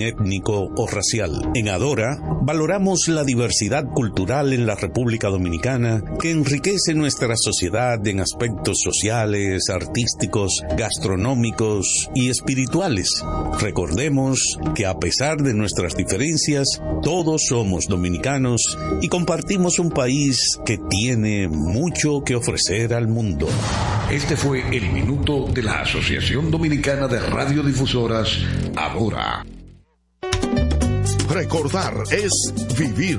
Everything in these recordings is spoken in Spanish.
étnico o racial. En Adora valoramos la diversidad cultural en la República Dominicana que enriquece nuestra sociedad en aspectos sociales, artísticos, gastronómicos y espirituales. Recordemos que a pesar de nuestras diferencias, todos somos dominicanos y compartimos un país que tiene mucho que ofrecer al mundo. Este fue el minuto de la Asociación Dominicana de Radiodifusoras, Adora. Recordar es vivir.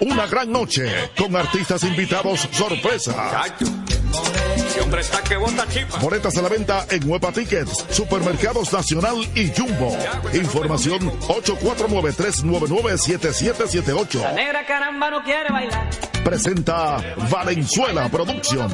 Una gran noche con artistas invitados sorpresa. Boletas a la venta en Huepa Tickets, Supermercados Nacional y Jumbo. Información 849-399-7778. La negra caramba no quiere bailar. Presenta Valenzuela Producción.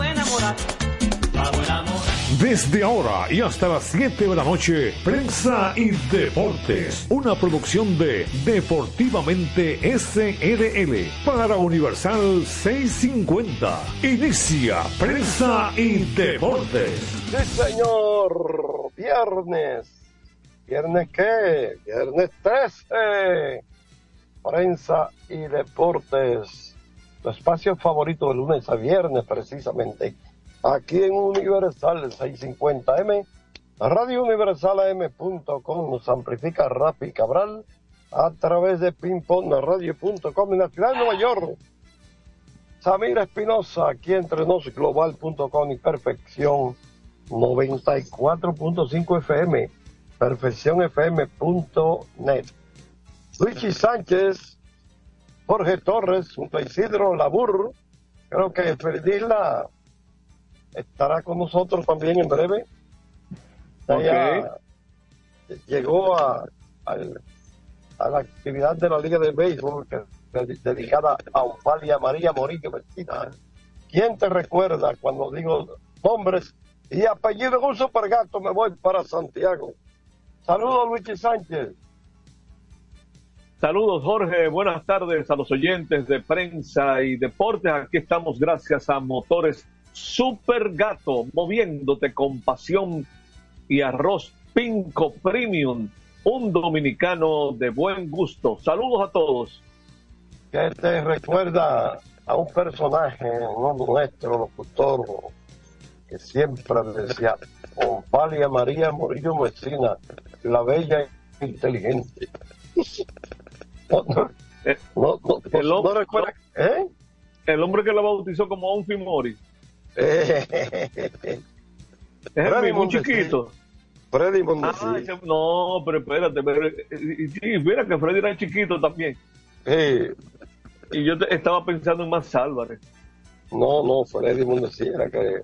Desde ahora y hasta las 7 de la noche, Prensa y Deportes, una producción de Deportivamente SRL para Universal 650. Inicia Prensa y Deportes. Sí, señor. Viernes. ¿Viernes qué? Viernes 13. Prensa y Deportes. Tu espacio favorito de lunes a viernes, precisamente aquí en Universal 650M, Radio Universal AM.com nos amplifica Rapi Cabral a través de pingpongradio.com en la ciudad de Nueva York. Samir Espinosa, aquí entre nos, global.com y perfección 94.5 FM, perfeccionfm.net. Luigi Sánchez, Jorge Torres, un Isidro Labur, creo que la estará con nosotros también en breve. Llegó a, a, la actividad de la Liga de Béisbol que, dedicada a Ofalia María Morillo Vecina. ¿Quién te recuerda cuando digo nombres y apellido en un supergato me voy para Santiago? Saludos Luigi Sánchez. Saludos Jorge, buenas tardes a los oyentes de prensa y deportes. Aquí estamos gracias a Motores Super Gato, moviéndote con pasión y arroz Pinco Premium, un dominicano de buen gusto. Saludos a todos. Que te recuerda a un personaje, nuestro locutor, que siempre decía, Palia María Morillo Messina, la bella e inteligente. El, hombre, ¿eh? el hombre que lo bautizó como Onfi Mori. Es muy chiquito. Freddy ah, no, pero espérate, sí, mira que Freddy era chiquito también. Y yo estaba pensando en más Álvarez. No, no, Freddy Mondesi era que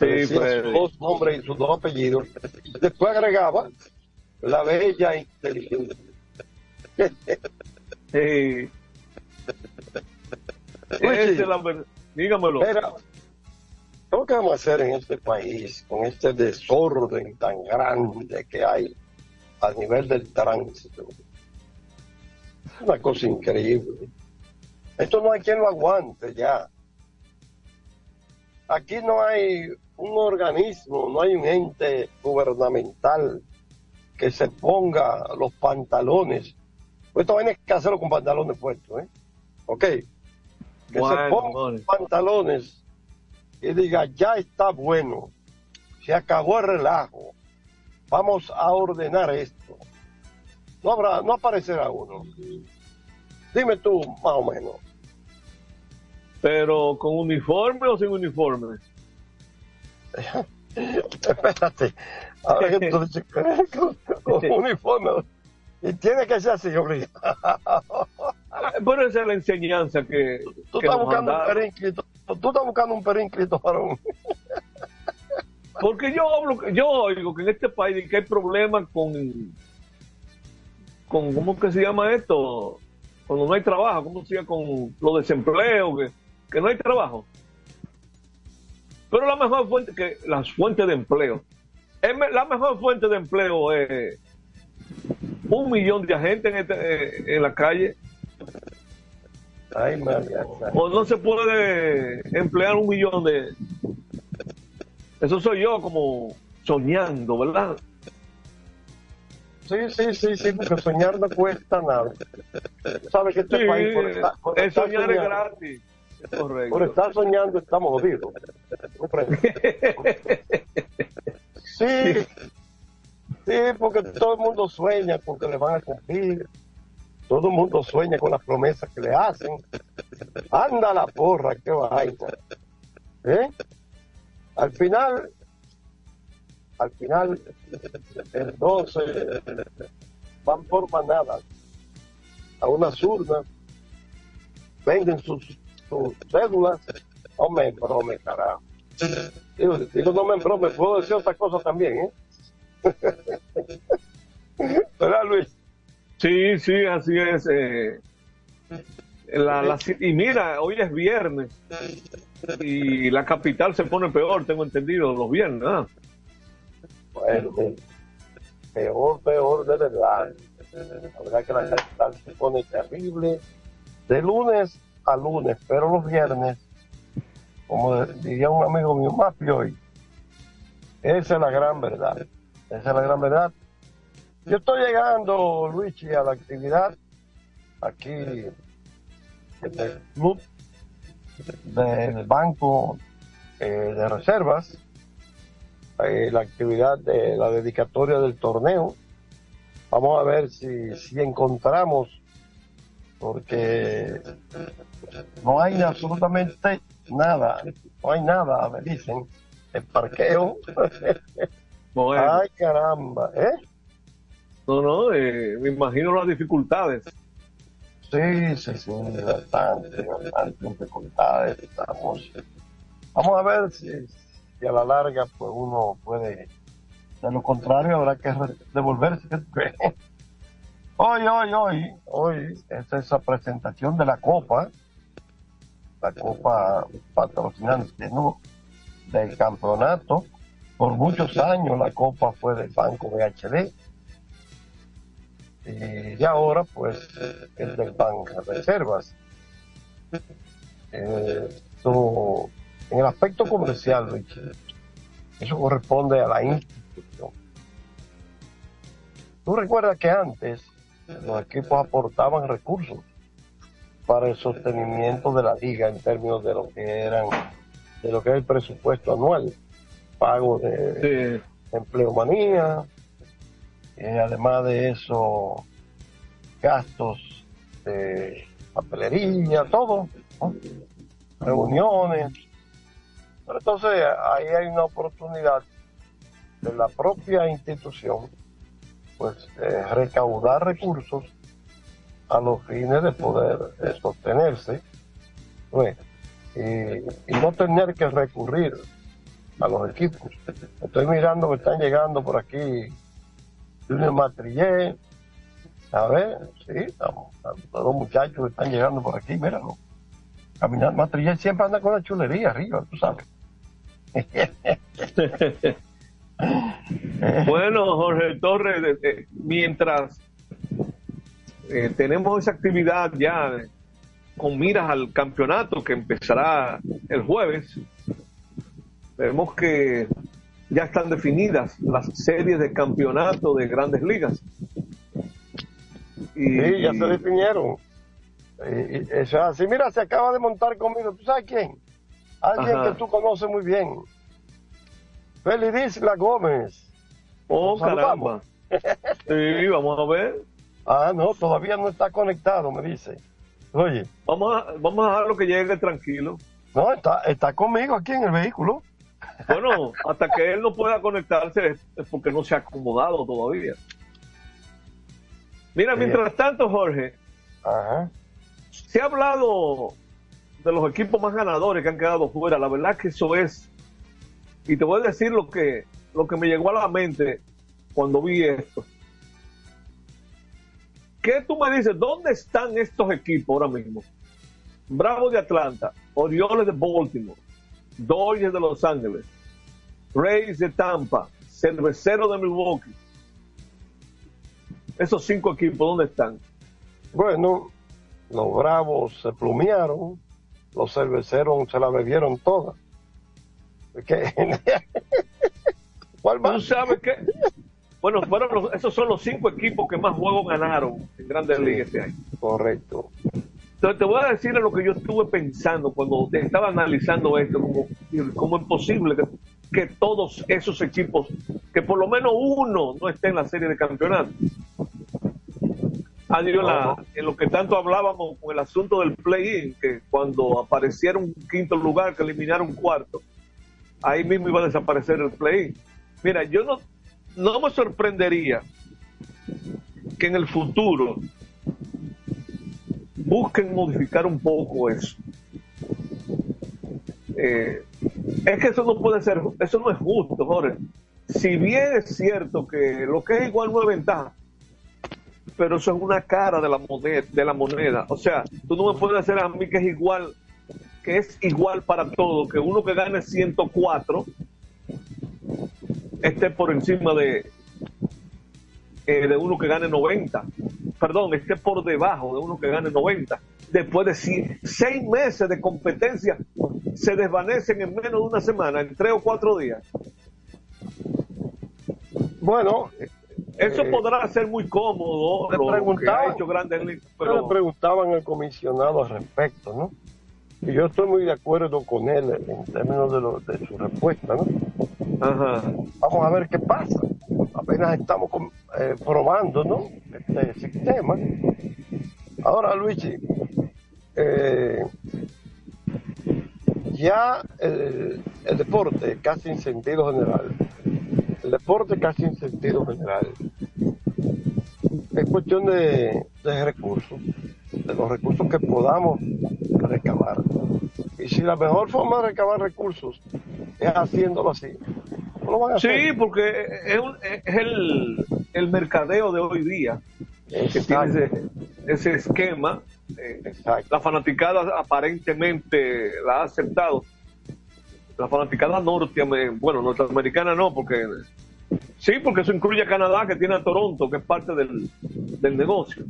sí, sus dos nombres y sus dos apellidos. Después agregaba la bella inteligente. sí. Este la, dígamelo. ¿Qué vamos a hacer en este país con este desorden tan grande que hay a nivel del tránsito? Es una cosa increíble. Esto no hay quien lo aguante ya. Aquí no hay un organismo, no hay un ente gubernamental que se ponga los pantalones. Pues esto hay que hacerlo con pantalones puestos, ¿eh? Ok. Que se pongan los pantalones y diga, ya está bueno, se acabó el relajo, vamos a ordenar esto. No habrá, no aparecerá uno. Dime tú, más o menos. Pero con uniforme o sin uniforme? Espérate. Ahora que tú dices, con uniforme. Y tiene que ser así, obligado. Pero esa es la enseñanza que. Tú, estás buscando un. Tú estás buscando un para un. Porque yo yo oigo que en este país que hay problemas con, con, ¿cómo que se llama esto? Cuando no hay trabajo, ¿cómo se llama con los desempleos? Que, que no hay trabajo. Pero la mejor fuente, que las fuentes de empleo. La mejor fuente de empleo es un millón de agentes en, este- eh, en la calle. Ay. O no se puede emplear un millón de... Eso soy yo como soñando, ¿verdad? Sí, sí, sí, sí, porque soñar no cuesta nada. ¿Sabes que este Sí, país por estar, por estar soñar es soñando, gratis. Es correcto. por estar soñando estamos jodidos? Sí, sí, porque todo el mundo sueña con que le van a cumplir. Todo el mundo sueña con las promesas que le hacen. Anda la porra, qué vaina. ¿Eh? Al final, al final, entonces van por manadas a unas urnas, venden sus, sus cédulas. No me brome, carajo. Digo, no me brome, puedo decir otra cosa también, ¿eh? ¿Verdad, Luis? Sí, sí, así es. eh, la- la- y mira, hoy es viernes y la capital se pone peor, tengo entendido, los viernes. Bueno, peor, peor de verdad. La verdad que la capital se pone terrible de lunes a lunes, pero los viernes, como diría un amigo mío, más hoy. Esa es la gran verdad. Esa es la gran verdad. Yo estoy llegando, Luigi, a la actividad aquí en el club del Banco eh, de Reservas eh, la actividad de la dedicatoria del torneo. Vamos a ver si, si encontramos, porque no hay absolutamente nada, no hay nada, me dicen, el parqueo. Bueno, Ay, caramba, ¿eh? No, no, eh, me imagino las dificultades. Sí, sí, sí, bastante, bastante dificultades. Estamos. Vamos a ver si, a la larga pues uno puede. De lo contrario, habrá que devolverse. Hoy, hoy, hoy, hoy es esa presentación de la Copa, la Copa patrocinante ¿no? del campeonato. Por muchos años la Copa fue del Banco BHD y ya ahora pues es del Banco de Reservas. Eh, en el aspecto comercial, eso corresponde a la institución. Tú recuerdas que antes los equipos aportaban recursos para el sostenimiento de la liga en términos de lo que eran de lo que es el presupuesto anual, pago de, Sí. empleomanía, eh, además de eso, gastos de papelería, todo, reuniones. Pero entonces ahí hay una oportunidad de la propia institución, pues, eh, recaudar recursos a los fines de poder eh, sostenerse pues, y no tener que recurrir a los equipos. Estoy mirando que están llegando por aquí Junior Matrillé. Ver, sí, estamos, los muchachos están llegando por aquí, míralo. Caminar Matrillé siempre anda con la chulería arriba, tú sabes. Bueno, Jorge Torres, eh, eh, mientras eh, tenemos esa actividad ya con miras al campeonato que empezará el jueves, vemos que ya están definidas las series de campeonato de grandes ligas. Y, Sí, ya se definieron. Y- y eso es así. Mira, se acaba de montar conmigo. ¿Tú sabes quién? Alguien Ajá. que tú conoces muy bien. Felidisla Gómez. Oh, caramba. Sí, vamos a ver. Ah, no, todavía no está conectado, me dice. Oye, Vamos a, vamos a dejarlo que llegue tranquilo. no, está, está conmigo aquí en el vehículo. Bueno, hasta que él no pueda conectarse es porque no se ha acomodado todavía. Mira, mientras tanto, Jorge, Ajá. se ha hablado de los equipos más ganadores que han quedado fuera. La verdad que eso es Y te voy a decir lo que, lo que me llegó a la mente cuando vi esto. ¿Qué tú me dices? ¿Dónde están estos equipos ahora mismo? Bravo de Atlanta, Orioles de Baltimore, Dodgers de Los Ángeles, Rays de Tampa, Cervecero de Milwaukee. Esos cinco equipos, ¿dónde están? Bueno, los Bravos se plumearon, los cerveceros se la bebieron toda. ¿Cuál más? ¿Tú sabes qué? Bueno, fueron esos son los cinco equipos que más juegos ganaron en Grandes Ligas este año. Correcto. Entonces te voy a decir lo que yo estuve pensando cuando estaba analizando esto, como, como es posible que, que, todos esos equipos, que por lo menos uno no esté en la serie de campeonato. Adiós, en lo que tanto hablábamos con el asunto del play-in, que cuando apareciera un quinto lugar, que eliminara un cuarto, ahí mismo iba a desaparecer el play-in. Mira, yo no, no me sorprendería que en el futuro busquen modificar un poco eso. Eh, es que eso no puede ser, eso no es justo, Jorge. Si bien es cierto que lo que es igual no es ventaja, pero eso es una cara de la moneda, de la moneda. O sea, tú no me puedes decir a mí que es igual, que es igual para todo, que uno que gane 104 esté por encima de, eh, de uno que gane 90. Perdón, esté por debajo de uno que gane 90. Después de seis meses de competencia, se desvanecen en menos de una semana, en tres o cuatro días. Bueno, eso eh, podrá ser muy cómodo. Le preguntaban, pero... le preguntaban al comisionado al respecto, ¿no? Y yo estoy muy de acuerdo con él en términos de, de su respuesta, ¿no? Ajá. Vamos a ver qué pasa. Apenas estamos eh, probando, ¿no? Este sistema. Ahora, Luigi, eh, ya el, el deporte casi en sentido general el deporte casi en sentido general es cuestión de, recursos, de los recursos que podamos recabar. Y si la mejor forma de recabar recursos es haciéndolo así, lo van a Sí, porque es, es el, el, mercadeo de hoy día que tiene ese, esquema. Eh, la fanaticada aparentemente la ha aceptado la fanaticada norte, bueno, norteamericana no, porque sí, porque eso incluye a Canadá, que tiene a Toronto, que es parte del, negocio.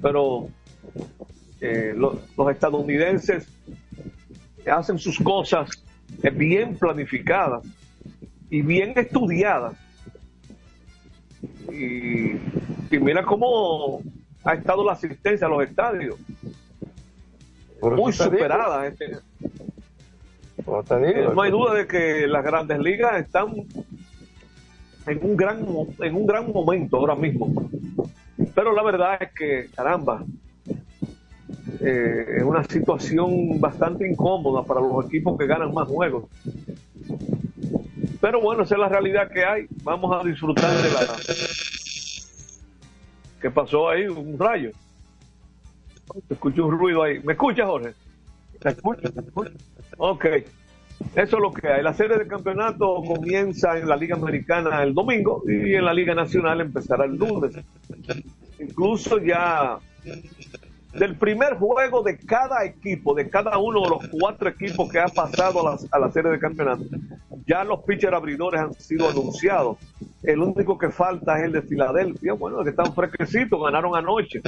Pero eh, los, estadounidenses hacen sus cosas bien planificadas y bien estudiadas. Y, y mira cómo ha estado la asistencia a los estadios. Muy superada. Este, no hay duda de que las grandes ligas están en un gran en un gran momento ahora mismo. Pero la verdad es que, caramba, eh, es una situación bastante incómoda para los equipos que ganan más juegos. Pero bueno, esa es la realidad que hay. Vamos a disfrutar de la... ¿Qué pasó ahí? Un rayo. Escucho un ruido ahí. ¿Me escuchas, Jorge? Escucho, te escucho. Ok, eso es lo que hay. La serie de campeonato comienza en la Liga Americana el domingo y en la Liga Nacional empezará el lunes. Incluso ya del primer juego de cada equipo, de cada uno de los cuatro equipos que ha pasado a la, serie de campeonato, ya los pitchers abridores han sido anunciados. El único que falta es el de Filadelfia, bueno, que están fresquecitos, ganaron anoche.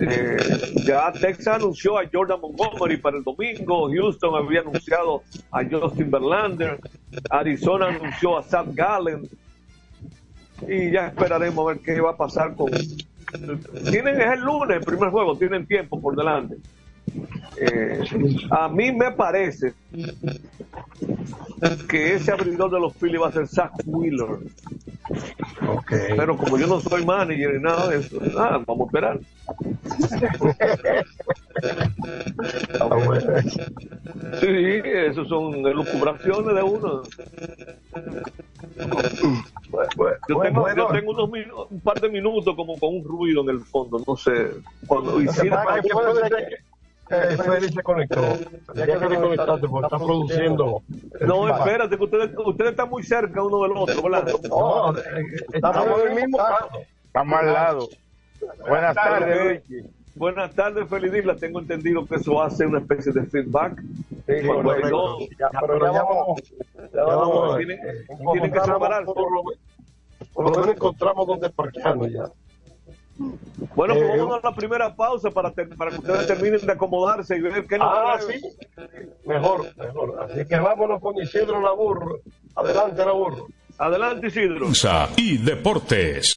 Eh, ya Texas anunció a Jordan Montgomery para el domingo, Houston había anunciado a Justin Verlander, Arizona anunció a Sam Gallen. Y ya esperaremos a ver qué va a pasar con... Tienen, es el lunes el primer juego, tienen tiempo por delante. Eh, a mí me parece que ese abridor de los Phillies va a ser Zach Wheeler. Pero como yo no soy manager ni nada de eso, nada, vamos a esperar. sí, eso son elucubraciones de uno. yo tengo, yo tengo unos un par de minutos como con un ruido en el fondo, no sé. Cuando, y Eh, Félix se conectó. Tenía que desconectarte porque está produciendo. No, espérate, que ustedes, ustedes están muy cerca uno del otro, ¿verdad? No, eh, estamos en el mismo caso. Estamos al lado. Buenas tardes, Luigi. Buenas tardes, Feliz Isla. Tengo entendido que eso hace una especie de feedback. Sí, Cuando correcto. no, Ya, pero ya vamos, ya vamos, tienen, eh, tienen que separarse. Por lo, por lo menos encontramos donde parquearnos ya. Bueno, pues Eh, vamos a la primera pausa para, ter- para que ustedes terminen de acomodarse y ver qué nos Ah, trae. sí. Mejor, mejor. Así que vámonos con Isidro Labur. Adelante, Labur. Adelante, Isidro. Y deportes.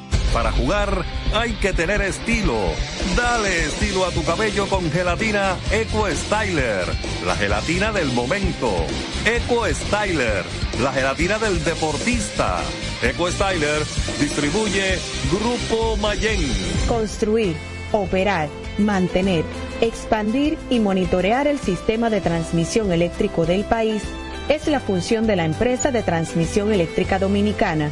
Para jugar hay que tener estilo. Dale estilo a tu cabello con gelatina Eco Styler, la gelatina del momento. Eco Styler, la gelatina del deportista. Eco Styler distribuye Grupo Mayen. Construir, operar, mantener, expandir y monitorear el sistema de transmisión eléctrico del país es la función de la empresa de transmisión eléctrica dominicana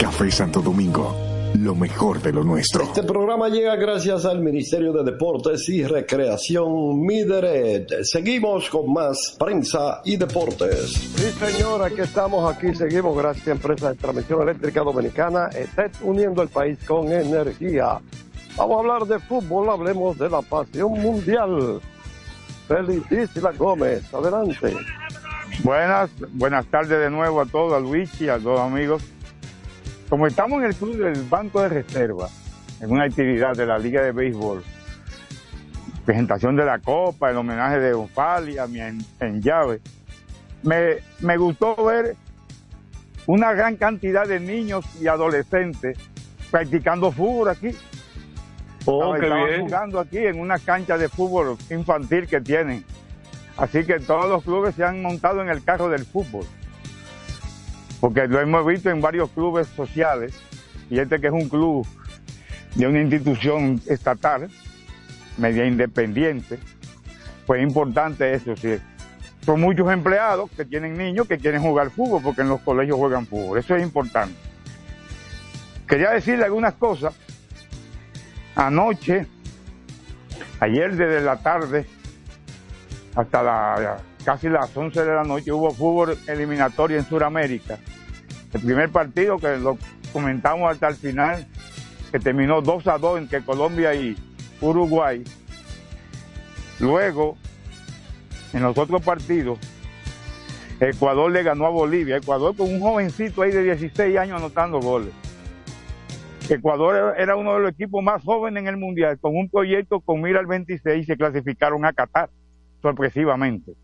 Café Santo Domingo, lo mejor de lo nuestro. Este programa llega gracias al Ministerio de Deportes y Recreación Mideret. Seguimos con más prensa y deportes. Sí, señora, aquí estamos, aquí seguimos gracias a Empresa de Transmisión Eléctrica Dominicana, ETED, uniendo el país con energía. Vamos a hablar de fútbol, hablemos de la pasión mundial. Felicísima Gómez, adelante. Buenas, buenas tardes de nuevo a todos, a Luigi, a todos amigos. Como estamos en el club del Banco de Reserva, en una actividad de la Liga de Béisbol, presentación de la Copa, el homenaje de Onfalia, mi en, en llave, me, me gustó ver una gran cantidad de niños y adolescentes practicando fútbol aquí. Oh, Estaban bien. jugando aquí en una cancha de fútbol infantil que tienen. Así que todos los clubes se han montado en el carro del fútbol. Porque lo hemos visto en varios clubes sociales. Y este que es un club de una institución estatal, media independiente, pues es importante eso, sí. Son muchos empleados que tienen niños que quieren jugar fútbol porque en los colegios juegan fútbol. Eso es importante. Quería decirle algunas cosas. Anoche, ayer desde la tarde hasta la, casi las 11 de la noche hubo fútbol eliminatorio en Sudamérica. El primer partido que lo comentamos hasta el final, que terminó 2 a 2 entre Colombia y Uruguay. Luego, en los otros partidos, Ecuador le ganó a Bolivia. Ecuador con un jovencito ahí de 16 años anotando goles. Ecuador era uno de los equipos más jóvenes en el Mundial, con un proyecto con mira al 26 y se clasificaron a Qatar, sorpresivamente.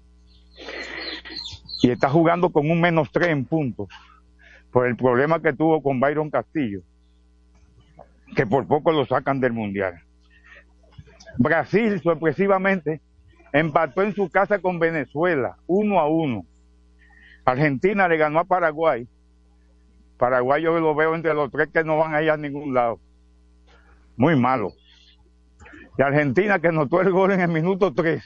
Y está jugando con un menos 3 en puntos, por el problema que tuvo con Byron Castillo, que por poco lo sacan del Mundial. Brasil, sorpresivamente, empató en su casa con Venezuela, uno a uno. Argentina le ganó a Paraguay. Paraguay yo lo veo entre los tres que no van a ir a ningún lado. Muy malo. Y Argentina que notó el gol en el minuto 3.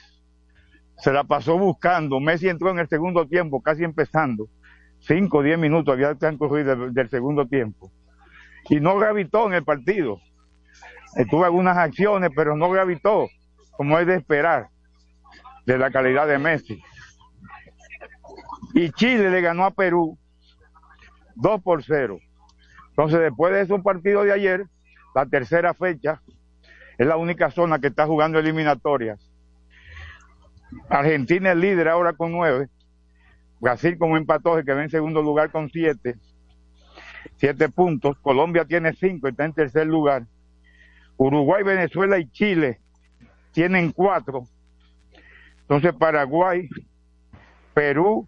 Se la pasó buscando. Messi entró en el segundo tiempo, casi empezando. 5 o 10 minutos había transcurrido del, del segundo tiempo. Y no gravitó en el partido. Tuvo algunas acciones, pero no gravitó, como es de esperar, de la calidad de Messi. Y Chile le ganó a Perú 2 por 0. Entonces, después de esos partidos de ayer, la tercera fecha, es la única zona que está jugando eliminatorias. Argentina es líder ahora con 9. Brasil como empató, que va en segundo lugar con 7. 7 puntos. Colombia tiene 5, está en tercer lugar. Uruguay, Venezuela y Chile tienen 4. Entonces, Paraguay, Perú,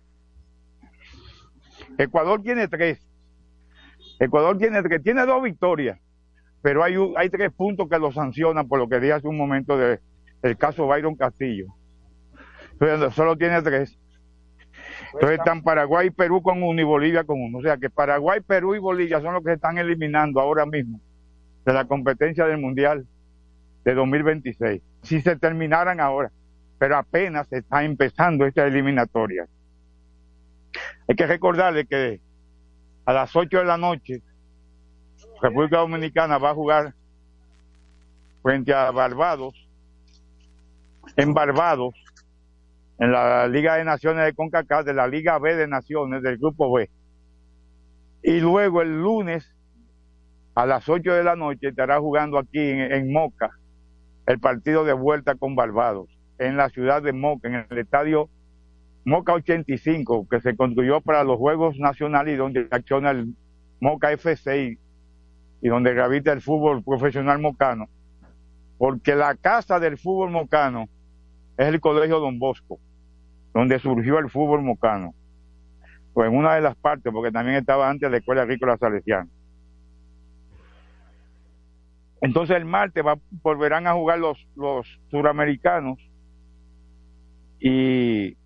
Ecuador tiene tres. Ecuador tiene tres, tiene dos victorias, pero hay, hay tres puntos que lo sancionan por lo que dije hace un momento de, del caso Byron Castillo. Solo tiene tres. Entonces están Paraguay y Perú con uno y Bolivia con uno. O sea que Paraguay, Perú y Bolivia son los que se están eliminando ahora mismo de la competencia del Mundial de 2026. Si se terminaran ahora, pero apenas se está empezando esta eliminatoria. Hay que recordarle que a las 8 de la noche República Dominicana va a jugar frente a Barbados, en Barbados, en la Liga de Naciones de CONCACAF, de la Liga B de Naciones, del Grupo B. Y luego el lunes, a las 8 de la noche, estará jugando aquí en, Moca el partido de vuelta con Barbados, en la ciudad de Moca, en el estadio Moca 85, que se construyó para los Juegos Nacionales y donde acciona el Moca FC y, y donde gravita el fútbol profesional mocano. Porque la casa del fútbol mocano es el Colegio Don Bosco, donde surgió el fútbol mocano. Pues en una de las partes, porque también estaba antes la Escuela Agrícola Salesiana. Entonces el martes va- volverán a jugar los, los suramericanos y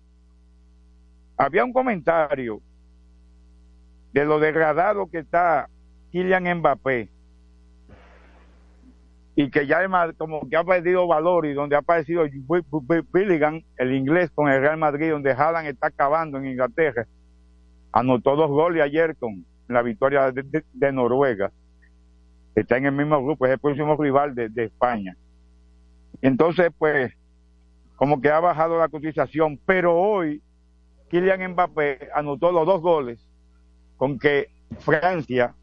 había un comentario de lo degradado que está Kylian Mbappé y que ya es más- como que ha perdido valor y donde ha aparecido Bi- Bi- Billingham, el inglés con el Real Madrid, donde Haaland está acabando en Inglaterra. Anotó dos goles ayer con la victoria de, de- de Noruega. Está en el mismo grupo, es el próximo rival de, de España. Entonces, pues, como que ha bajado la cotización, pero hoy Kylian Mbappé anotó los dos goles con que Francia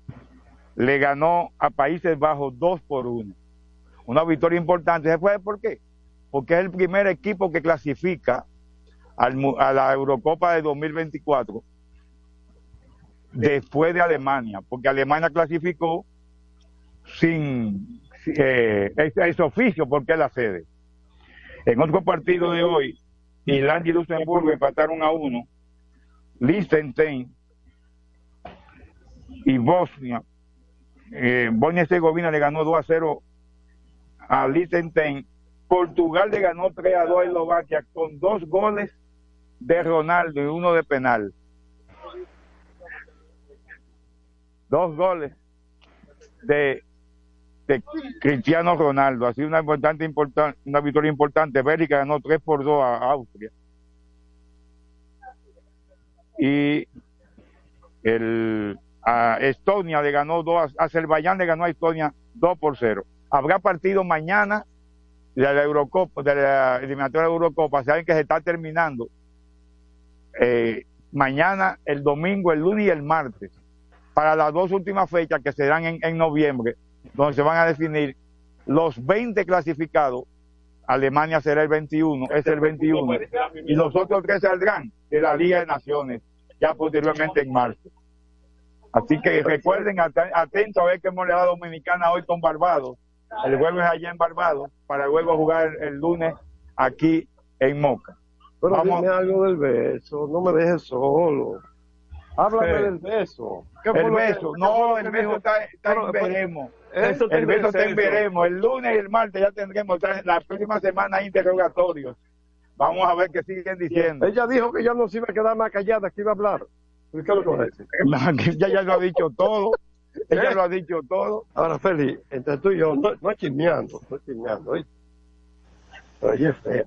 le ganó a Países Bajos dos por uno. Una victoria importante. ¿Se puede por qué? Porque es el primer equipo que clasifica a la Eurocopa de 2024 después de Alemania, porque Alemania clasificó sin eh, oficio porque es la sede. En otro partido de hoy, Irlanda y Luxemburgo empataron a uno, Liechtenstein y Bosnia, eh, Bosnia y Herzegovina le ganó 2 a 0 a Liechtenstein, Portugal le ganó 3 a 2 a Eslovaquia con dos goles de Ronaldo y uno de penal. Dos goles de, de Cristiano Ronaldo. Ha sido una, importante, importan- una victoria importante. Bélgica ganó 3 por 2 a Austria. Y el, a Estonia le ganó 2, a Azerbaiyán le ganó a Estonia 2 por 0. Habrá partido mañana de la Eurocopa, de la eliminatoria de Eurocopa, saben que se está terminando eh, mañana, el domingo, el lunes y el martes, para las dos últimas fechas que serán en, noviembre, donde se van a definir los 20 clasificados. Alemania será el 21, es el 21, y los otros tres saldrán de la Liga de Naciones, ya posteriormente en marzo. Así que recuerden, at- atentos a ver qué hemos dado Dominicana hoy con Barbados. El juego es allá en Barbados, para luego jugar el lunes aquí en Moca. Pero Vamos- dime algo del beso, no me dejes solo. Háblame Sí. del beso. ¿Qué El que- beso, no, el beso está, está Pero, en veremos. eso el beso está en veremos. El lunes y el martes ya tendremos, la próxima semana hay interrogatorios. Vamos a ver qué siguen diciendo. Ella dijo que ya no se iba a quedar más callada, que iba a hablar. ¿Y ¿Qué es lo que va a decir? Ella ya lo ha dicho todo. Ella lo ha dicho todo. Ahora, Feli, entre tú y yo, no, chismeando, no chismeando, ¿oíste? Pero ella es fea.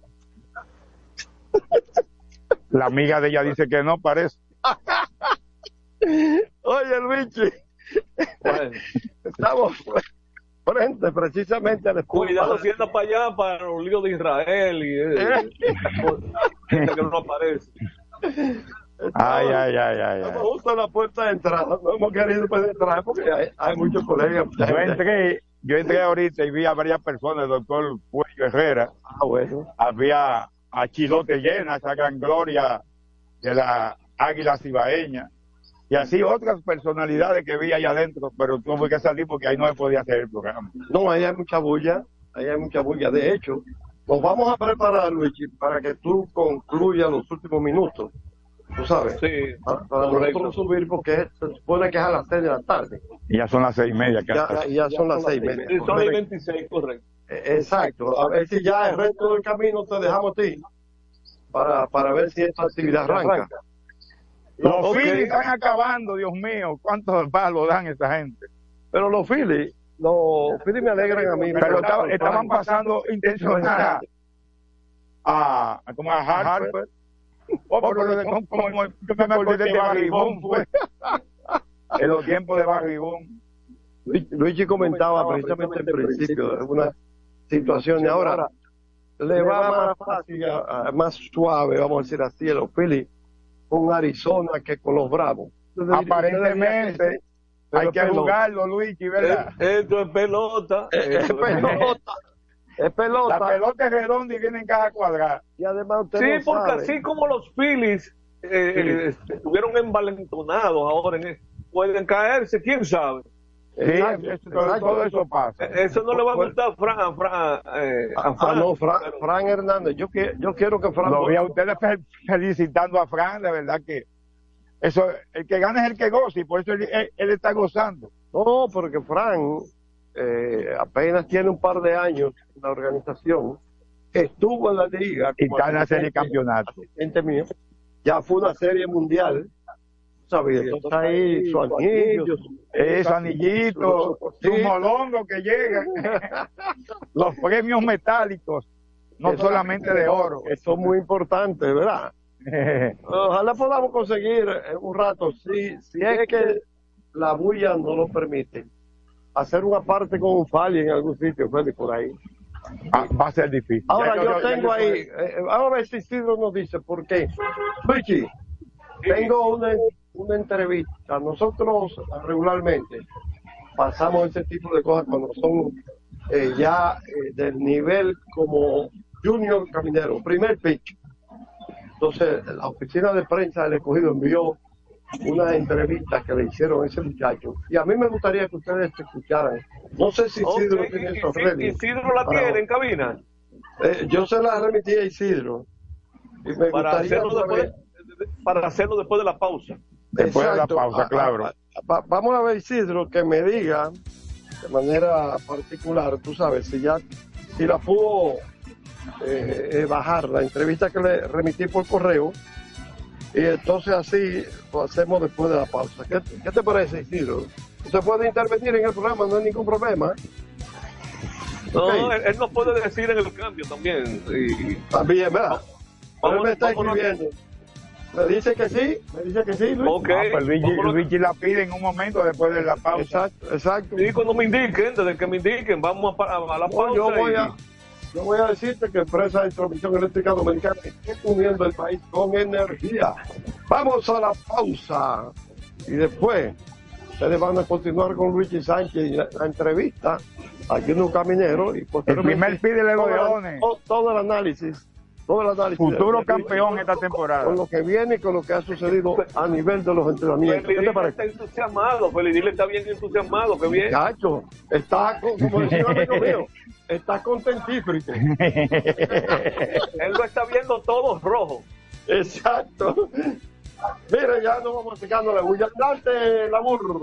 La amiga de ella dice que no parece. Oye, Luigi, estamos frente precisamente al escudo. Cuidado si anda para allá, para los líos de Israel y eh, que no aparece. Ay, ay, ay, ay. Estamos justo en la puerta de entrada. No hemos querido poder entrar porque hay, hay muchos colegas. Yo entré, yo entré ahorita y vi a varias personas, el doctor Puello Herrera. Ah, bueno. Había a Chilote Llena, esa gran gloria de la águila cibaeña. Y así otras personalidades que vi allá adentro, pero tuve que salir porque ahí no se podía hacer el programa. No, ahí hay mucha bulla, ahí hay mucha bulla. De hecho, nos vamos a preparar, Luigi, para que tú concluyas los últimos minutos. Tú sabes, Sí, para, para nosotros subir porque se supone que es a las 6 de la tarde. Y ya son las seis y media. Ya, hasta- ya son las 6 y media. Son las 26, correcto. Eh, Exacto. A ver si ya el resto del camino te dejamos a ti para, para ver si esta actividad arranca. Los. Phillies están acabando, Dios mío. ¿Cuántos palos dan esa gente? Pero los Phillies, los Phillies me alegran a mí. Pero estaba- estaban pasando intencional a, a, como a Harper. Oh, pero de- como, como- yo me acordé de Barribón, fue. En los tiempos de Barribón. Luigi- comentaba precisamente en principio de algunas situaciones. Ahora, le va más fácil, a- más suave, vamos a decir así, a los Phillies con Arizona que con los Bravos. Aparentemente, Pero hay que pelota. jugarlo, Luigi, ¿verdad? Eh, Esto es pelota. Es esto es pelota. Es pelota. La pelota es redonda y viene en caja cuadrada. Y además usted Sí, no porque sabe. así como los Phillies eh, eh, estuvieron envalentonados ahora, en pueden caerse, quién sabe. Sí, Exacto, eso- todo, exacto. todo eso pasa. Eso no le va a gustar a Fran, a Fran, eh, a Ah, Fran. no, Fran, Fran Hernández. Yo, que- yo quiero que Fran. Lo vi a ustedes fe- felicitando a Fran, de verdad que eso, el que gana es el que goza y por eso él, él- él está gozando. No, porque Fran eh, apenas tiene un par de años la organización. Estuvo en la liga. Y está en la serie campeonato. mío. Ya fue una serie mundial. ¿Sabes? Entonces ahí su anillo, su- Eso, anillito, su molongo que llega, los premios metálicos, no solamente de oro. Eso es muy importante, ¿verdad? Ojalá podamos conseguir en un rato, si, si es que la bulla no lo permite, hacer una parte con un Fali en algún sitio, Feli, por ahí. Ah, va a ser difícil. Ahora Ya yo tengo ahí, eh, vamos a ver si Isidro nos dice por qué. Luigi, tengo una, una entrevista. Nosotros regularmente pasamos ese tipo de cosas cuando son eh, ya eh, del nivel como junior caminero, primer pitch. Entonces, la oficina de prensa del escogido envió una entrevista que le hicieron a ese muchacho. Y a mí me gustaría que ustedes escucharan. No sé si Isidro Ok, tiene y- eso y- ready. Isidro la Para- tiene en cabina. eh, yo se la remití a Isidro. Y me Para gustaría hacerlo, después, para hacerlo después de la pausa. Después de la pausa, claro. va- vamos a ver, Isidro, que me diga de manera particular, tú sabes, si ya si la pudo eh, eh, bajar, la entrevista que le remití por correo. Y entonces así lo hacemos después de la pausa. ¿Qué, qué te parece, Isidro? Usted puede intervenir en el programa, no hay ningún problema. No, él, él nos puede decir en el cambio también. y- También, ¿verdad? Vamos- Él me está escribiendo. Me dice que sí, me dice que sí, Luis. Ok. Ah, pues Luigi. Luigi la pide en un momento después de la pausa. Exacto, exacto. Y cuando me indiquen, desde que me indiquen, vamos a, a la No, pausa. yo voy y- a, yo voy a decirte que Empresa de Transmisión Eléctrica Dominicana está uniendo el país con energía. Vamos a la pausa y después ustedes van a continuar con Luigi Sánchez y la, la entrevista aquí en un caminero y posteriormente primer pide el- todo, todo el análisis. Todo el análisis Futuro campeón esta temporada. Con lo que viene y con lo que ha sucedido a nivel de los entrenamientos. ¿Qué te Felidil parece? está entusiasmado, Felidil está bien entusiasmado, qué bien. Muchacho, está, co- como decía un amigo mío, está contentífrico. Él lo está viendo todo rojo. Exacto. Mira, ya no vamos secándole. Voy a darte la burro.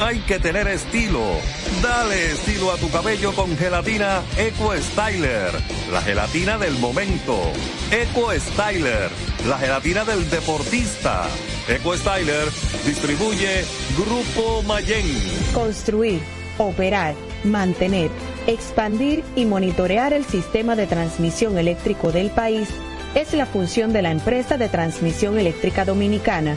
hay que tener estilo. Dale estilo a tu cabello con gelatina Eco Styler, la gelatina del momento. Eco Styler, la gelatina del deportista. Eco Styler distribuye Grupo Mayen. Construir, operar, mantener, expandir y monitorear el sistema de transmisión eléctrico del país es la función de la empresa de transmisión eléctrica dominicana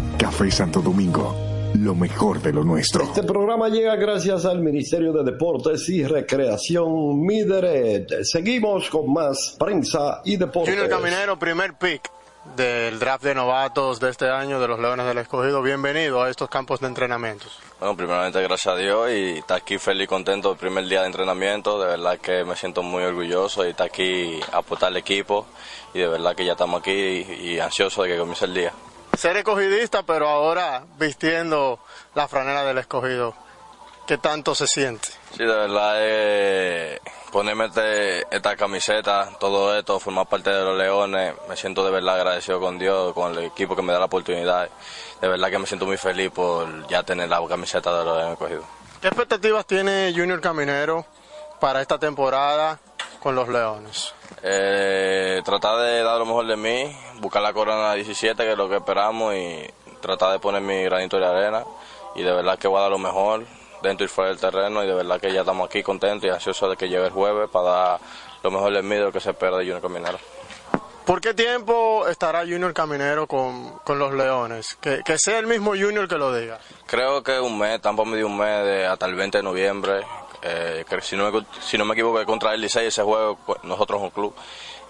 Café Santo Domingo, lo mejor de lo nuestro. Este programa llega gracias al Ministerio de Deportes y Recreación Mideret. Seguimos con más prensa y deportes. Junior Caminero, primer pick. del draft de novatos de este año de los Leones del Escogido. Bienvenido a estos campos de entrenamientos. Bueno, primeramente gracias a Dios y estar aquí feliz y contento el primer día de entrenamiento. De verdad que me siento muy orgulloso y estar aquí a aportar al equipo y de verdad que ya estamos aquí y, y ansioso de que comience el día. Ser escogidista, pero ahora vistiendo la franela del escogido. ¿Qué tanto se siente? Sí, de verdad, eh, ponerme este- esta camiseta, todo esto, formar parte de los Leones, me siento de verdad agradecido con Dios, con el equipo que me da la oportunidad. De verdad que me siento muy feliz por ya tener la camiseta de los Leones escogidos. ¿Qué expectativas tiene Junior Caminero para esta temporada con los Leones? Eh, tratar de dar lo mejor de mí, buscar la corona 17, que es lo que esperamos, y tratar de poner mi granito de arena. Y de verdad que voy a dar lo mejor dentro y fuera del terreno. Y de verdad que ya estamos aquí contentos y ansiosos de que llegue el jueves para dar lo mejor de mí de lo que se espera de Junior Caminero. ¿Por qué tiempo estará Junior Caminero con, con los Leones? Que, que sea el mismo Junior que lo diga. Creo que un mes, tampoco me dio un mes de, hasta el 20 de noviembre. Eh, si, no me, si no me equivoco, contra el Licey ese juego, pues, nosotros un club.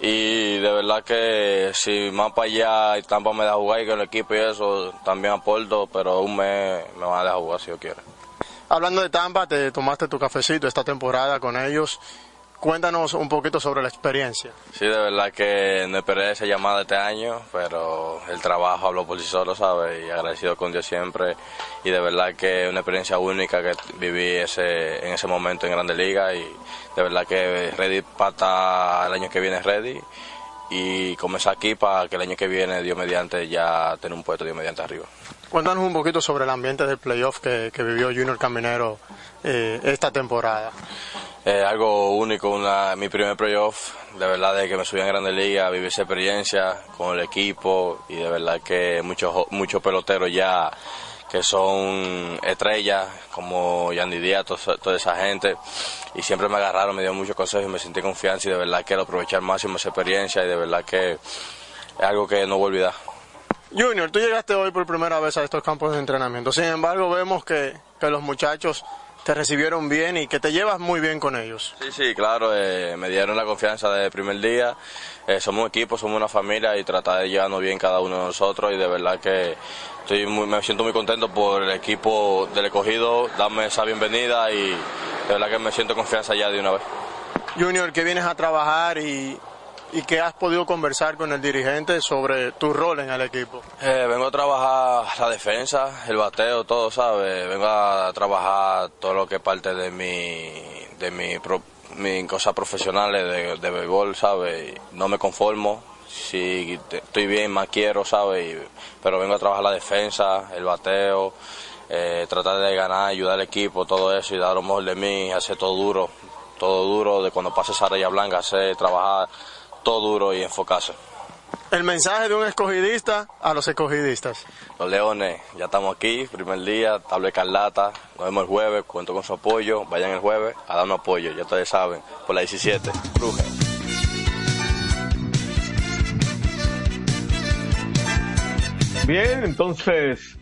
Y de verdad que si más para allá y Tampa me da jugar y con el equipo y eso, también aporto, pero un mes me van a dejar jugar si yo quiero. Hablando de Tampa, te tomaste tu cafecito esta temporada con ellos. Cuéntanos un poquito sobre la experiencia. Sí, de verdad que no esperé esa llamada este año, pero el trabajo habló por sí solo, ¿sabes? Y agradecido con Dios siempre. Y de verdad que una experiencia única que viví ese, en ese momento en Grande Liga. Y de verdad que ready para el año que viene ready. Y comenzar aquí para que el año que viene, Dios mediante, ya tener un puesto Dios mediante arriba. Cuéntanos un poquito sobre el ambiente del playoff que, que vivió Junior Caminero eh, esta temporada. Eh, algo único, una, mi primer playoff, de verdad de que me subí en Grande Liga, viví esa experiencia con el equipo y de verdad que muchos muchos peloteros ya que son estrellas como Yandy Díaz, to- toda esa gente y siempre me agarraron, me dieron muchos consejos y me sentí confianza y de verdad quiero aprovechar máximo esa experiencia y de verdad que es algo que no voy a olvidar. Junior, tú llegaste hoy por primera vez a estos campos de entrenamiento. Sin embargo, vemos que, que los muchachos te recibieron bien y que te llevas muy bien con ellos. Sí, sí, claro, eh, me dieron la confianza desde el primer día. Eh, somos un equipo, somos una familia y tratar de llevarnos bien cada uno de nosotros y de verdad que estoy muy, me siento muy contento por el equipo del escogido, darme esa bienvenida y de verdad que me siento confianza ya de una vez. Junior, que vienes a trabajar y, y que has podido conversar con el dirigente sobre tu rol en el equipo. Eh, vengo a trabajar la defensa, el bateo, todo, ¿sabes? Vengo a trabajar todo lo que es parte de mi, de mi, pro- mi cosas profesionales de, de béisbol, ¿sabes? No me conformo. Si estoy bien, más quiero, ¿sabes? Pero vengo a trabajar la defensa, el bateo, eh, tratar de ganar, ayudar al equipo, todo eso y dar lo mejor de mí, hacer todo duro, todo duro, de cuando pase esa raya blanca, hacer, trabajar todo duro y enfocarse. El mensaje de un escogidista a los escogidistas. Los Leones, ya estamos aquí, primer día, tabla escarlata, nos vemos el jueves, cuento con su apoyo, vayan el jueves a darnos apoyo, ya ustedes saben, por la 17, Bruje. Bien, entonces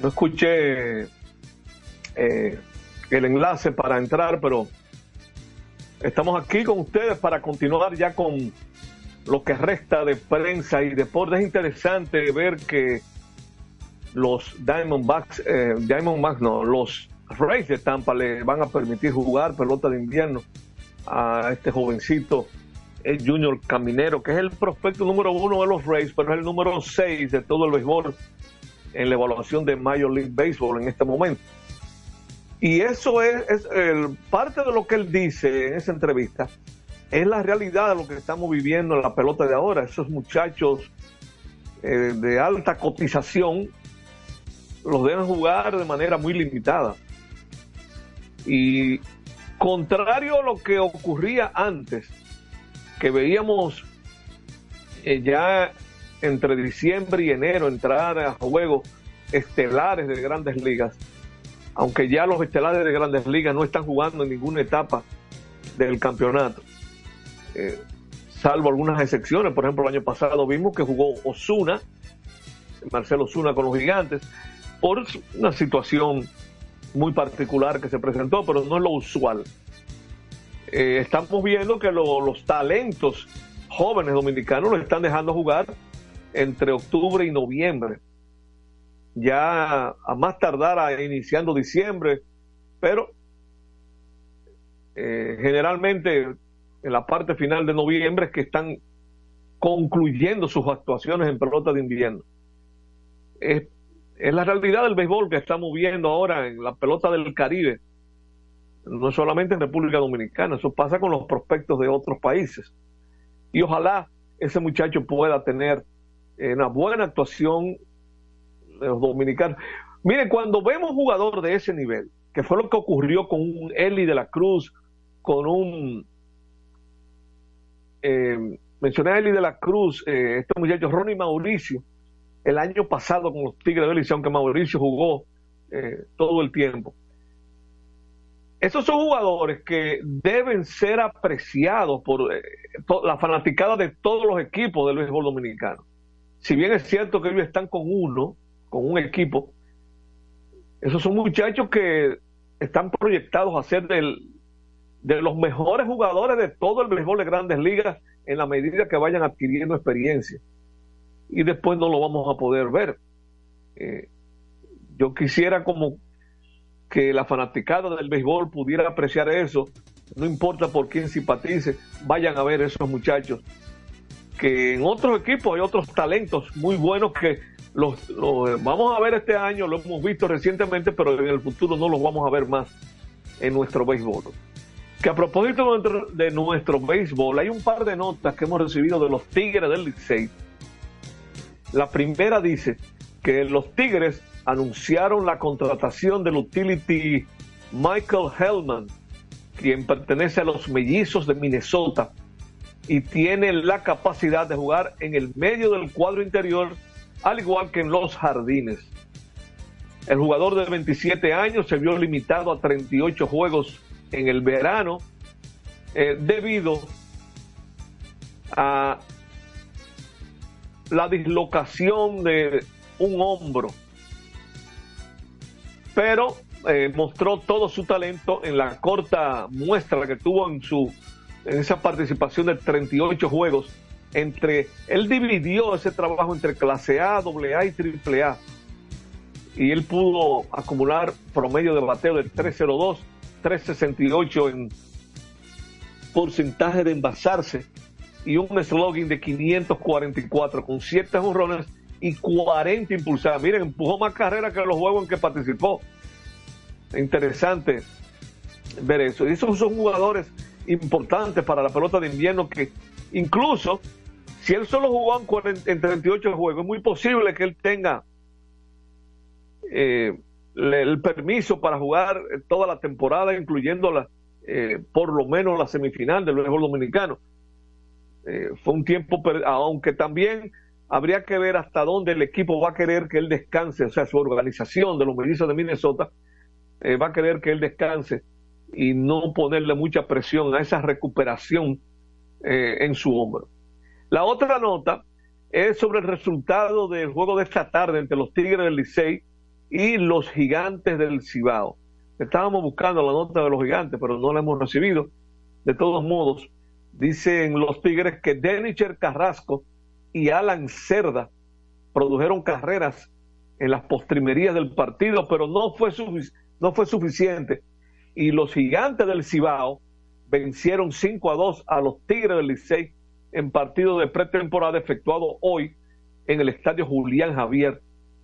no escuché eh, el enlace para entrar, pero estamos aquí con ustedes para continuar ya con lo que resta de prensa y deporte. Es interesante ver que los Diamondbacks, eh, Diamondbacks no, los Rays de Tampa le van a permitir jugar pelota de invierno a este jovencito el Junior Caminero, que es el prospecto número uno de los Rays, pero es el número seis de todo el béisbol en la evaluación de Major League Baseball en este momento. Y eso es, es el- parte de lo que él dice en esa entrevista, es la realidad de lo que estamos viviendo en la pelota de ahora. Esos muchachos eh, de alta cotización los dejan jugar de manera muy limitada. Y contrario a lo que ocurría antes, que veíamos eh, ya entre diciembre y enero entrar a juegos estelares de grandes ligas, aunque ya los estelares de grandes ligas no están jugando en ninguna etapa del campeonato, Eh, salvo algunas excepciones. Por ejemplo, el año pasado vimos que jugó Osuna, Marcelo Osuna con los gigantes, por una situación muy particular que se presentó, pero no es lo usual. Eh, estamos viendo que lo- los talentos jóvenes dominicanos lo están dejando jugar entre octubre y noviembre. Ya a más tardar a iniciando diciembre, pero eh, generalmente en la parte final de noviembre es que están concluyendo sus actuaciones en pelota de invierno. Es, es la realidad del béisbol que estamos viendo ahora en la pelota del Caribe, no solamente en República Dominicana, eso pasa con los prospectos de otros países. Y ojalá ese muchacho pueda tener eh, una buena actuación los dominicanos. Mire, cuando vemos jugador de ese nivel, que fue lo que ocurrió con un Eli de la Cruz, con un eh, mencioné a Eli de la Cruz, eh, este muchacho Ronnie Mauricio, el año pasado con los Tigres de Liceo, aunque Mauricio jugó eh, todo el tiempo. Esos son jugadores que deben ser apreciados por eh, la fanaticada de todos los equipos del béisbol dominicano. Si bien es cierto que ellos están con uno, con un equipo, esos son muchachos que están proyectados a ser de los mejores jugadores de todo el béisbol de grandes ligas en la medida que vayan adquiriendo experiencia. Y después no lo vamos a poder ver. Eh, yo quisiera como que la fanaticada del béisbol pudiera apreciar eso, no importa por quién simpatice, vayan a ver esos muchachos, que en otros equipos hay otros talentos muy buenos que los, vamos a ver este año, lo hemos visto recientemente, pero en el futuro no los vamos a ver más en nuestro béisbol que a propósito de nuestro béisbol, hay un par de notas que hemos recibido de los Tigres del Licey. La primera dice que los Tigres anunciaron la contratación del utility Michael Hellman, quien pertenece a los Mellizos de Minnesota y tiene la capacidad de jugar en el medio del cuadro interior, al igual que en los jardines. El jugador de 27 años se vio limitado a 38 juegos en el verano eh, debido a la dislocación de un hombro. Pero eh, mostró todo su talento en la corta muestra que tuvo en su en esa participación de 38 juegos entre él dividió ese trabajo entre clase A, doble A y triple A y él pudo acumular promedio de bateo de 302 368 en porcentaje de envasarse y un slogan de 544 con 7 jonrones y 40 impulsadas. Miren, empujó más carreras que los juegos en que participó. Interesante ver eso. Y esos son jugadores importantes para la pelota de invierno que incluso si él solo jugó en, 38 juegos, es muy posible que él tenga eh, el permiso para jugar toda la temporada, incluyendo la, eh, por lo menos la semifinal del béisbol dominicano. Eh, fue un tiempo, aunque también habría que ver hasta dónde el equipo va a querer que él descanse, o sea, su organización de los mellizos de Minnesota eh, va a querer que él descanse y no ponerle mucha presión a esa recuperación en su hombro. La otra nota es sobre el resultado del juego de esta tarde entre los Tigres del Licey y los gigantes del Cibao. Estábamos buscando la nota de los gigantes, pero no la hemos recibido. De todos modos, dicen los Tigres que Denicher Carrasco y Alan Cerda produjeron carreras en las postrimerías del partido, pero no fue, no fue suficiente. Y los gigantes del Cibao vencieron 5 a 2 a los Tigres del Licey en partido de pretemporada efectuado hoy en el estadio Julián Javier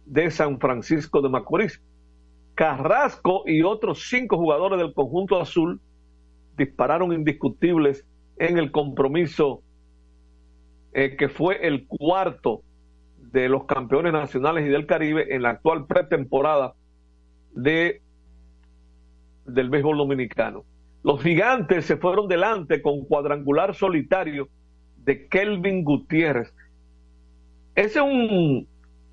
de San Francisco de Macorís. Carrasco y otros cinco jugadores del conjunto azul dispararon indiscutibles en el compromiso eh, que fue el cuarto de los campeones nacionales y del Caribe en la actual pretemporada de del béisbol dominicano. Los gigantes se fueron delante con cuadrangular solitario de Kelvin Gutiérrez. Ese es un,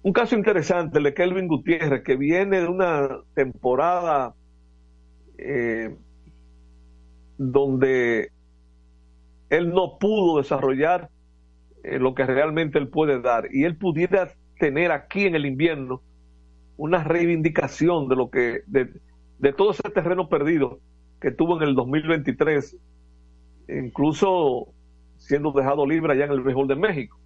un caso interesante, el de Kelvin Gutiérrez, que viene de una temporada eh, donde él no pudo desarrollar eh, lo que realmente él puede dar y él pudiera tener aquí en el invierno una reivindicación de lo que de, de todo ese terreno perdido que tuvo en el 2023 incluso siendo dejado libre allá en el béisbol de México.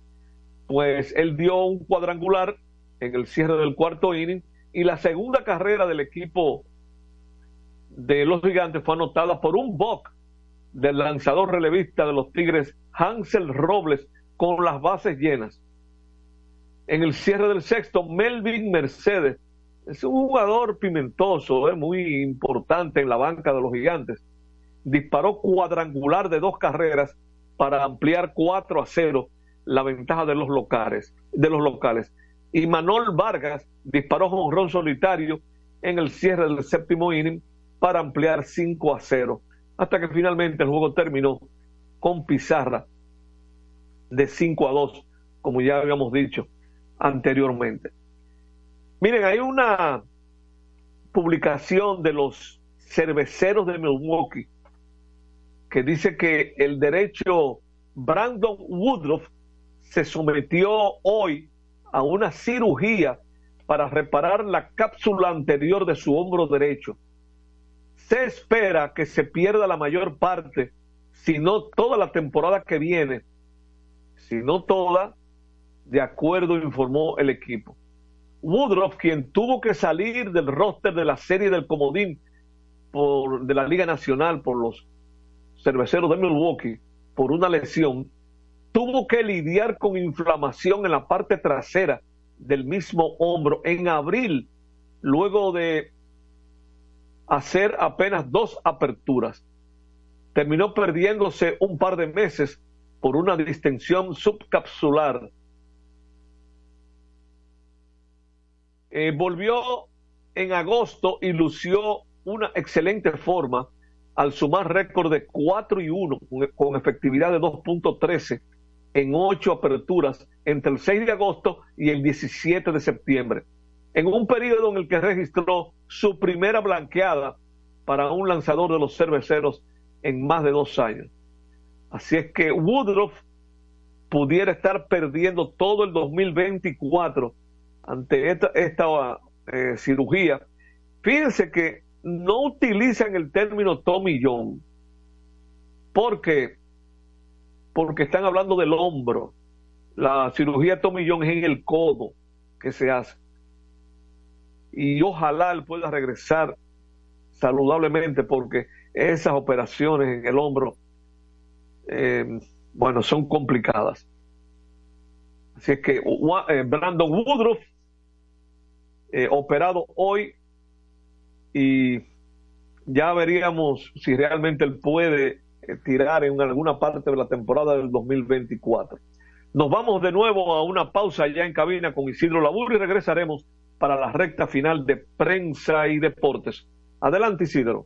Pues él dio un cuadrangular en el cierre del cuarto inning y la segunda carrera del equipo de los gigantes fue anotada por un bock del lanzador relevista de los Tigres, Hansel Robles, con las bases llenas. En el cierre del sexto, Melvin Mercedes es un jugador pimentoso, es muy importante en la banca de los gigantes. Disparó cuadrangular de dos carreras para ampliar 4 a 0 la ventaja de los locales. De los locales. Y Manol Vargas disparó con ron solitario en el cierre del séptimo inning para ampliar 5 a 0. Hasta que finalmente el juego terminó con pizarra de 5 a 2, como ya habíamos dicho anteriormente. Miren, hay una publicación de los cerveceros de Milwaukee que dice que el derecho Brandon Woodruff se sometió hoy a una cirugía para reparar la cápsula anterior de su hombro derecho. Se espera que se pierda la mayor parte, si no toda la temporada que viene, si no toda, de acuerdo informó el equipo. Woodruff, quien tuvo que salir del roster de la serie del Comodín de la Liga Nacional por los cerveceros de Milwaukee por una lesión, tuvo que lidiar con inflamación en la parte trasera del mismo hombro en abril, luego de hacer apenas dos aperturas. Terminó perdiéndose un par de meses por una distensión subcapsular Eh, volvió en agosto y lució una excelente forma al sumar récord de 4 y 1 con efectividad de 2.13 en ocho aperturas entre el 6 de agosto y el 17 de septiembre, en un periodo en el que registró su primera blanqueada para un lanzador de los cerveceros en más de dos años. Así es que Woodruff pudiera estar perdiendo todo el 2024 ante esta, esta eh, cirugía, fíjense que no utilizan el término Tommy John. porque Porque están hablando del hombro. La cirugía Tommy John es en el codo que se hace. Y ojalá él pueda regresar saludablemente porque esas operaciones en el hombro, eh, bueno, son complicadas. Así es que eh, Brandon Woodruff eh, operado hoy y ya veríamos si realmente él puede eh, tirar en alguna parte de la temporada del 2024. Nos vamos de nuevo a una pausa ya en cabina con Isidro Laburro y regresaremos para la recta final de prensa y deportes. Adelante Isidro.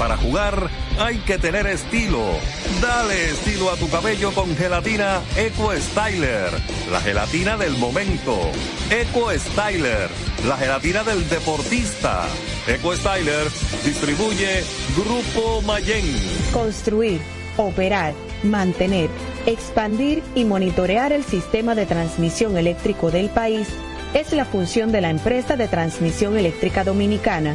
Para jugar hay que tener estilo. Dale estilo a tu cabello con gelatina Eco Styler, la gelatina del momento. Eco Styler, la gelatina del deportista. Eco Styler distribuye Grupo Mayen. Construir, operar, mantener, expandir y monitorear el sistema de transmisión eléctrico del país es la función de la empresa de transmisión eléctrica dominicana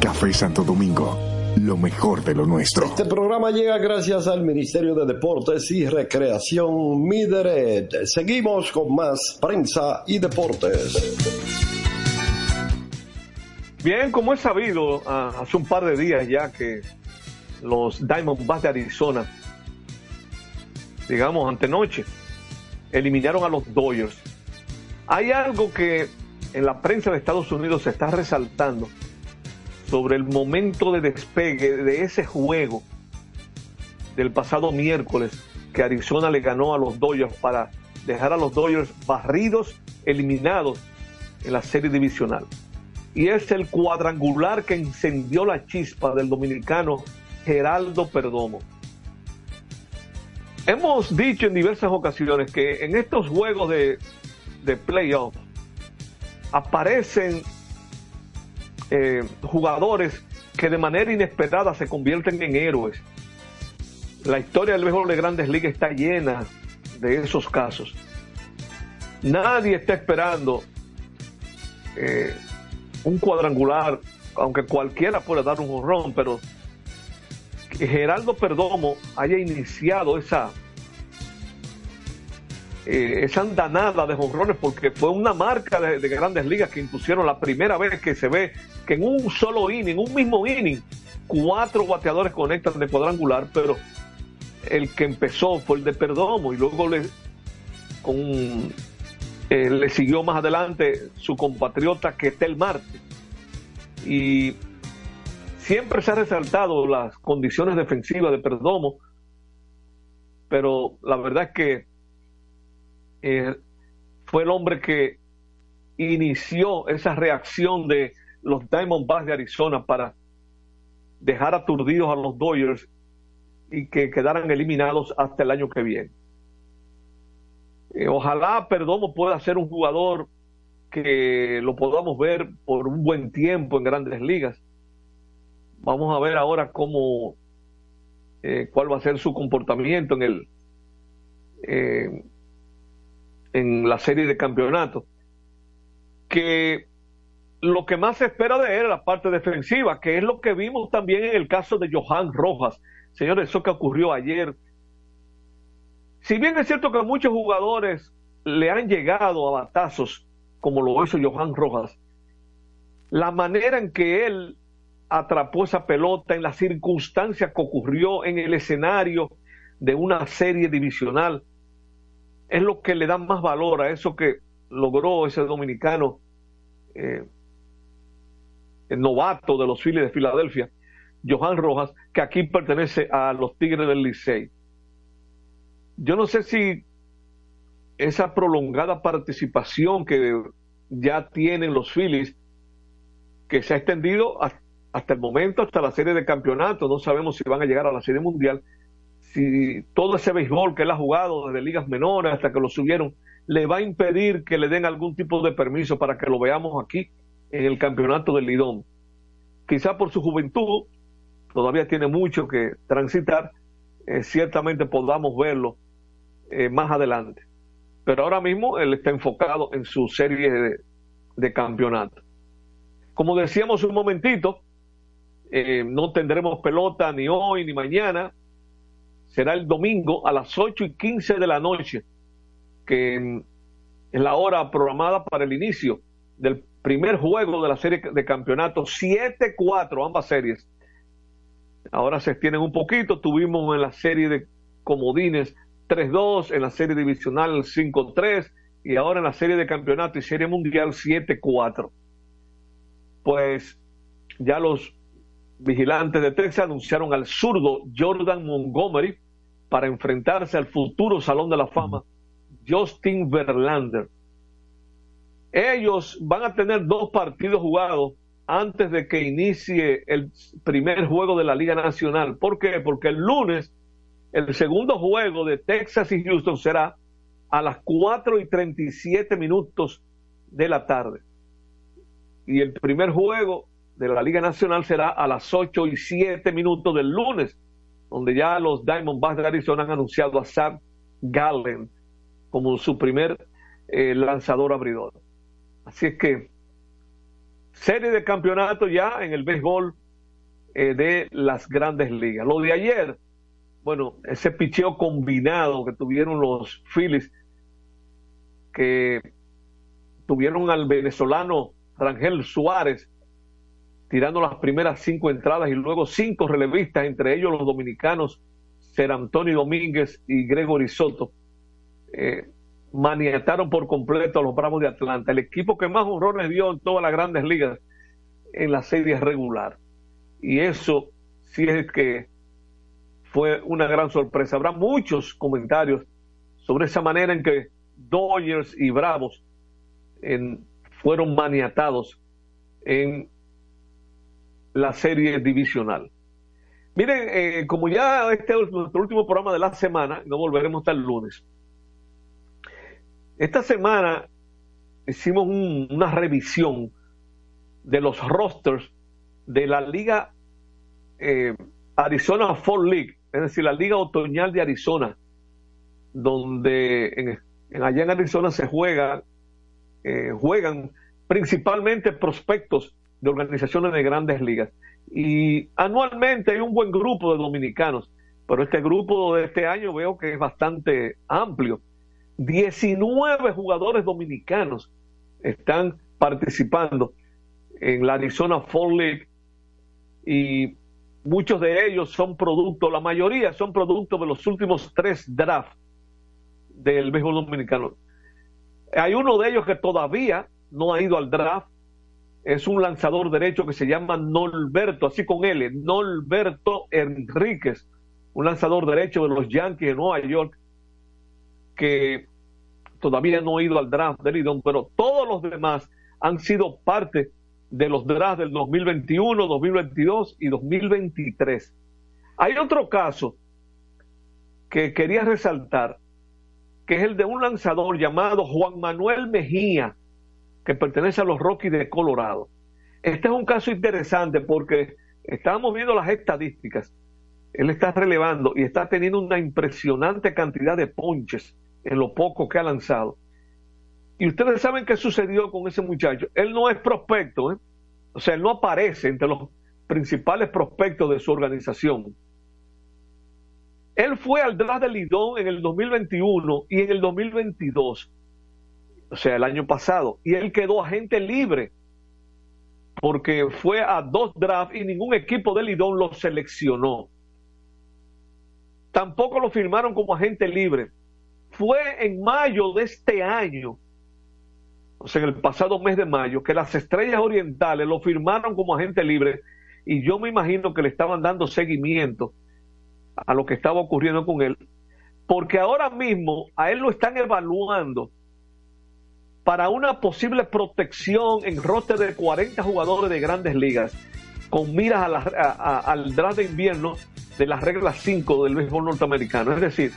Café Santo Domingo, lo mejor de lo nuestro. Este programa llega gracias al Ministerio de Deportes y Recreación Mideret. Seguimos con más prensa y deportes. Bien, como es sabido, ah, hace un par de días ya que los Diamondbacks de Arizona, digamos, antenoche, eliminaron a los Dodgers. Hay algo que en la prensa de Estados Unidos se está resaltando sobre el momento de despegue de ese juego del pasado miércoles que Arizona le ganó a los Dodgers para dejar a los Dodgers barridos, eliminados en la serie divisional. Y es el cuadrangular que encendió la chispa del dominicano Geraldo Perdomo. Hemos dicho en diversas ocasiones que en estos juegos de, de playoff aparecen eh, jugadores que de manera inesperada se convierten en héroes. La historia del béisbol de grandes ligas está llena de esos casos. Nadie está esperando eh, un cuadrangular, aunque cualquiera puede dar un honrón, pero que Geraldo Perdomo haya iniciado esa eh, esa andanada de jonrones porque fue una marca de, de, grandes ligas que impusieron la primera vez que se ve que en un solo inning, un mismo inning, cuatro bateadores conectan de cuadrangular, pero el que empezó fue el de Perdomo y luego le, con, eh, le siguió más adelante su compatriota Ketel Marte. Y siempre se ha resaltado las condiciones defensivas de Perdomo, pero la verdad es que eh, fue el hombre que inició esa reacción de los Diamondbacks de Arizona para dejar aturdidos a los Dodgers y que quedaran eliminados hasta el año que viene. Eh, ojalá Perdomo pueda ser un jugador que lo podamos ver por un buen tiempo en grandes ligas. Vamos a ver ahora cómo, eh, cuál va a ser su comportamiento en el, en la serie de campeonatos. Que lo que más se espera de él es la parte defensiva, que es lo que vimos también en el caso de Johan Rojas. Señores, eso que ocurrió ayer. Si bien es cierto que muchos jugadores le han llegado a batazos, como lo hizo Johan Rojas, la manera en que él atrapó esa pelota, en las circunstancias que ocurrió en el escenario de una serie divisional, es lo que le da más valor a eso que logró ese dominicano eh, novato de los Phillies de Filadelfia, Johan Rojas, que aquí pertenece a los Tigres del Licey. Yo no sé si esa prolongada participación que ya tienen los Phillies que se ha extendido hasta el momento, hasta la serie de campeonatos. No sabemos si van a llegar a la serie mundial. Si todo ese béisbol que él ha jugado desde ligas menores hasta que lo subieron, le va a impedir que le den algún tipo de permiso para que lo veamos aquí en el campeonato del Lidón. Quizá por su juventud, todavía tiene mucho que transitar, eh, ciertamente podamos verlo eh, más adelante. Pero ahora mismo él está enfocado en su serie de, de campeonato. Como decíamos un momentito, eh, no tendremos pelota ni hoy ni mañana. Será el domingo a las 8 y 15 de la noche, que es la hora programada para el inicio del primer juego de la serie de campeonato. 7-4 ambas series. Ahora se extienden un poquito. Tuvimos en la serie de comodines 3-2, en la serie divisional 5-3 y ahora en la serie de campeonato y serie mundial 7-4. Pues ya los vigilantes de Texas anunciaron al zurdo Jordan Montgomery para enfrentarse al futuro Salón de la Fama Justin Verlander. Ellos van a tener dos partidos jugados antes de que inicie el primer juego de la Liga Nacional. ¿Por qué? Porque el lunes el segundo juego de Texas y Houston será a las 4 y 37 minutos de la tarde. Y el primer juego de la Liga Nacional será a las 8 y 7 minutos del lunes, donde ya los Diamondbacks de Arizona han anunciado a Sam Gallen como su primer eh, lanzador abridor. Así es que serie de campeonato ya en el béisbol eh, de las grandes ligas. Lo de ayer, bueno, ese picheo combinado que tuvieron los Phillies, que tuvieron al venezolano Rangel Suárez tirando las primeras cinco entradas y luego cinco relevistas, entre ellos los dominicanos Ser Antonio Domínguez y Gregory Soto, eh, maniataron por completo a los Bravos de Atlanta, el equipo que más honrones dio en todas las grandes ligas en la serie regular. Y eso sí es que fue una gran sorpresa. Habrá muchos comentarios sobre esa manera en que Dodgers y Bravos fueron maniatados en la serie divisional. Miren, eh, como ya este es nuestro último programa de la semana, no volveremos hasta el lunes. Esta semana hicimos una revisión de los rosters de la Liga eh, Arizona Fall League, es decir, la Liga Otoñal de Arizona, donde en, allá en Arizona se juega, eh, juegan principalmente prospectos de organizaciones de grandes ligas. Y anualmente hay un buen grupo de dominicanos, pero este grupo de este año veo que es bastante amplio. 19 jugadores dominicanos están participando en la Arizona Fall League y muchos de ellos son producto, la mayoría son producto de los últimos tres drafts del béisbol dominicano. Hay uno de ellos que todavía no ha ido al draft, es un lanzador derecho que se llama Norberto, así con L, Norberto Enríquez, un lanzador derecho de los Yankees de Nueva York, que todavía no ha ido al draft del Lidón, pero todos los demás han sido parte de los drafts del 2021, 2022 y 2023. Hay otro caso que quería resaltar, que es el de un lanzador llamado Juan Manuel Mejía, que pertenece a los Rockies de Colorado. Este es un caso interesante porque estamos viendo las estadísticas. Él está relevando y está teniendo una impresionante cantidad de ponches en lo poco que ha lanzado. Y ustedes saben qué sucedió con ese muchacho. Él no es prospecto, ¿eh? o sea, él no aparece entre los principales prospectos de su organización. Él fue al draft de Lidón en el 2021 y en el 2022 o sea, el año pasado, y él quedó agente libre porque fue a dos drafts y ningún equipo de Lidón lo seleccionó. Tampoco lo firmaron como agente libre. Fue en mayo de este año, o sea, en el pasado mes de mayo, que las estrellas orientales lo firmaron como agente libre y yo me imagino que le estaban dando seguimiento a lo que estaba ocurriendo con él, porque ahora mismo a él lo están evaluando para una posible protección en roster de 40 jugadores de grandes ligas, con miras al draft de invierno de las reglas 5 del béisbol norteamericano. Es decir,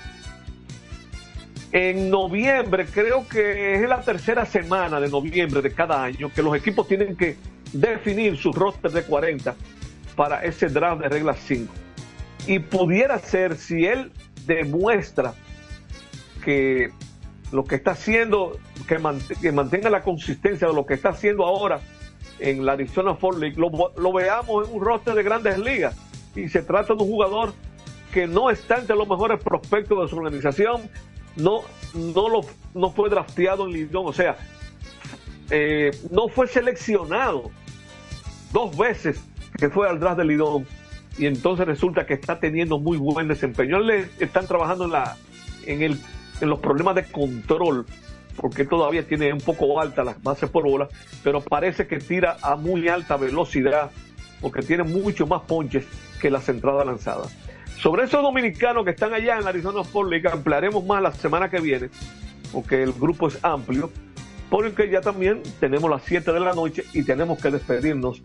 en noviembre, creo que es la tercera semana de noviembre de cada año, que los equipos tienen que definir su roster de 40 para ese draft de reglas 5. Y pudiera ser, si él demuestra que lo que está haciendo, que, mant- que mantenga la consistencia de lo que está haciendo ahora en la Arizona Fall League, lo, lo veamos en un roster de grandes ligas. Y se trata de un jugador que no está entre los mejores prospectos de su organización, no, no, lo, no fue drafteado en Lidón, o sea, eh, no fue seleccionado dos veces que fue al draft de Lidón y entonces resulta que está teniendo muy buen desempeño. Le están trabajando en la en el en los problemas de control porque todavía tiene un poco alta las bases por bola, pero parece que tira a muy alta velocidad porque tiene mucho más ponches que las entradas lanzadas. Sobre esos dominicanos que están allá en la Arizona Sport League, ampliaremos más la semana que viene, porque el grupo es amplio, porque ya también tenemos las 7 de la noche y tenemos que despedirnos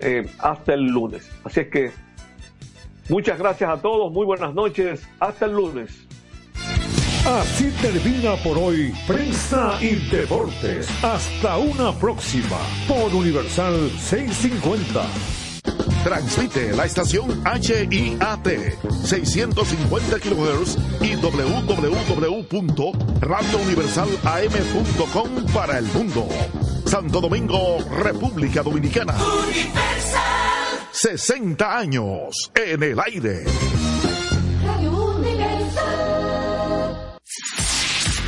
eh, hasta el lunes. Así es que muchas gracias a todos, muy buenas noches, hasta el lunes. Así termina por hoy Prensa y Deportes. Hasta una próxima por Universal 650. Transmite la estación HIAT 650 kHz y www.radiouniversalam.com para el mundo. Santo Domingo, República Dominicana. 60 años en el aire.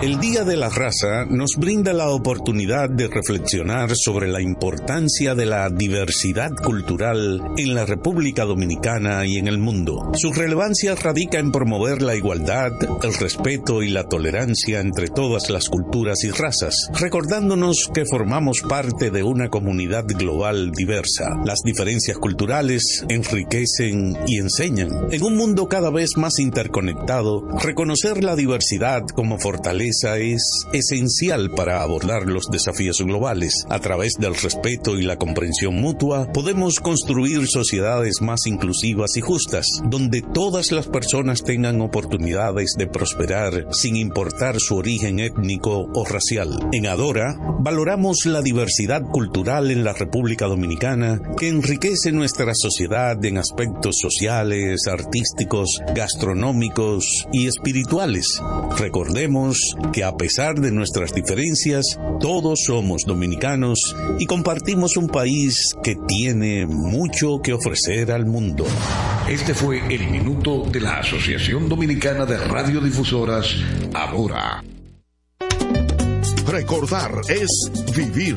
El Día de la Raza nos brinda la oportunidad de reflexionar sobre la importancia de la diversidad cultural en la República Dominicana y en el mundo. Su relevancia radica en promover la igualdad, el respeto y la tolerancia entre todas las culturas y razas, recordándonos que formamos parte de una comunidad global diversa. Las diferencias culturales enriquecen y enseñan. En un mundo cada vez más interconectado, reconocer la diversidad como fortaleza es esencial para abordar los desafíos globales. A través del respeto y la comprensión mutua, podemos construir sociedades más inclusivas y justas, donde todas las personas tengan oportunidades de prosperar sin importar su origen étnico o racial. En Adora, valoramos la diversidad cultural en la República Dominicana que enriquece nuestra sociedad en aspectos sociales, artísticos, gastronómicos y espirituales. Recordemos que a pesar de nuestras diferencias, todos somos dominicanos y compartimos un país que tiene mucho que ofrecer al mundo. Este fue el minuto de la Asociación Dominicana de Radiodifusoras, Ahora. Recordar es vivir.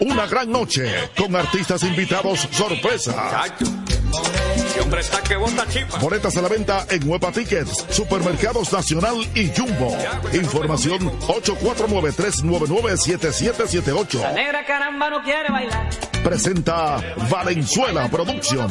Una gran noche con artistas invitados sorpresa. Boletas a la venta en Huepa Tickets, Supermercados Nacional y Jumbo. Información 849-399-7778. negra caramba no quiere bailar. Presenta Valenzuela Productions.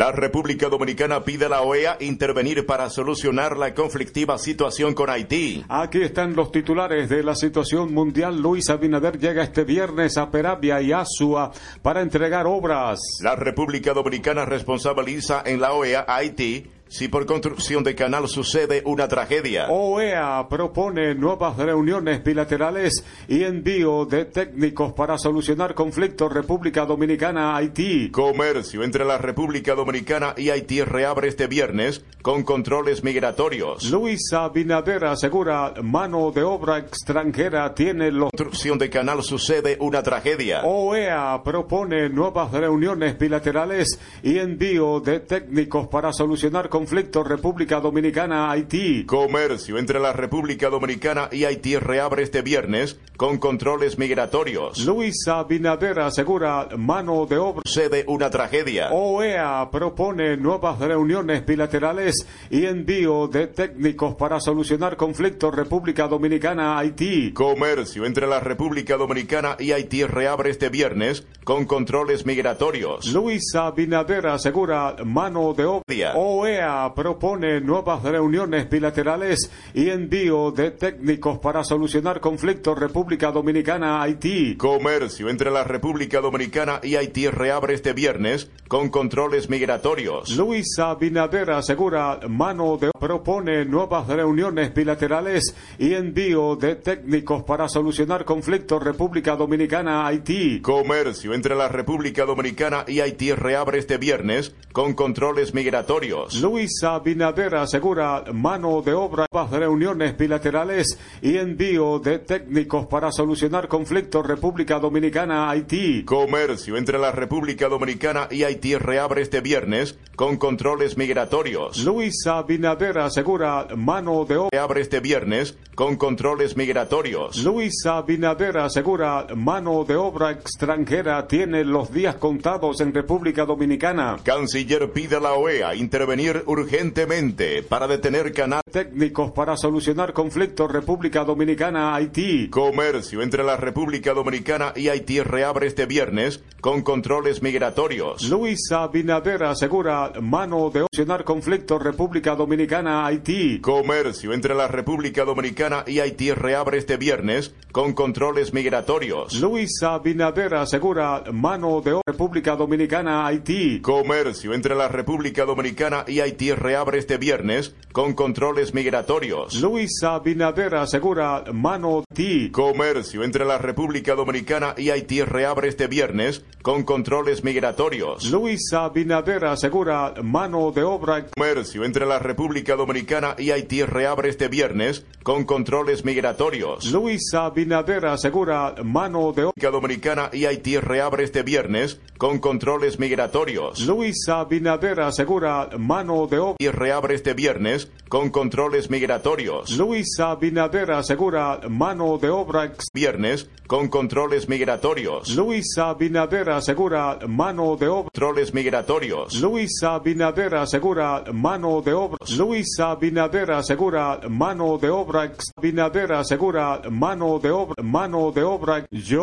La República Dominicana pide a la OEA intervenir para solucionar la conflictiva situación con Haití. Aquí están los titulares de la situación mundial. Luis Abinader llega este viernes a Peravia y Asua para entregar obras. La República Dominicana responsabiliza en la OEA a Haití si por construcción de canal sucede una tragedia. OEA propone nuevas reuniones bilaterales y envío de técnicos para solucionar conflictos República Dominicana-Haití. Comercio entre la República Dominicana y Haití reabre este viernes con controles migratorios. Luisa Binader asegura mano de obra extranjera tiene los... Construcción de canal sucede una tragedia. OEA propone nuevas reuniones bilaterales y envío de técnicos para solucionar conflictos conflicto República Dominicana-Haití. Comercio entre la República Dominicana y Haití reabre este viernes con controles migratorios. Luisa Binader asegura mano de obra. Sucede una tragedia. OEA propone nuevas reuniones bilaterales y envío de técnicos para solucionar conflicto República Dominicana-Haití. Comercio entre la República Dominicana y Haití reabre este viernes con controles migratorios. Luisa Binader asegura mano de obra. OEA propone nuevas reuniones bilaterales y envío de técnicos para solucionar conflictos República Dominicana-Haití. Comercio entre la República Dominicana y Haití reabre este viernes con controles migratorios. Luisa Binader asegura mano de propone nuevas reuniones bilaterales y envío de técnicos para solucionar conflictos República Dominicana-Haití. Comercio entre la República Dominicana y Haití reabre este viernes con controles migratorios. Luisa Binader asegura mano de obra, reuniones bilaterales y envío de técnicos para solucionar conflictos República Dominicana-Haití. Comercio entre la República Dominicana y Haití reabre este viernes con controles migratorios. Luisa Binader asegura mano de obra. Reabre este viernes con controles migratorios. Luisa Binader asegura mano de obra extranjera tiene los días contados en República Dominicana. Canciller pide a la OEA intervenir urgentemente para detener canales técnicos para solucionar conflictos República Dominicana-Haití. Comercio entre la República Dominicana y Haití reabre este viernes con controles migratorios. Luisa Binader asegura mano de solucionar conflictos República Dominicana-Haití. Comercio entre la República Dominicana y Haití reabre este viernes con controles migratorios. Luisa Binader asegura mano de República Dominicana-Haití. Comercio entre la República Dominicana y Haití reabre este viernes con controles migratorios. Luisa Binader asegura mano de Comercio entre la República Dominicana y Haití reabre este viernes con controles migratorios. Luisa Binader asegura mano de obra. Comercio entre la República Dominicana y Haití reabre este viernes con controles migratorios. Luisa Binader asegura mano de obra. Dominicana y Haití reabre este viernes con controles migratorios. Luisa Binader asegura mano de obra. Y reabre este viernes con controles migratorios. Luisa Binader asegura mano de obra. Viernes con controles migratorios. Luisa Binader asegura mano de obra. Controles migratorios. Luisa Binader asegura mano de obra. Luisa Binader asegura mano de obra. Binader asegura mano de obra. Mano de obra. Yo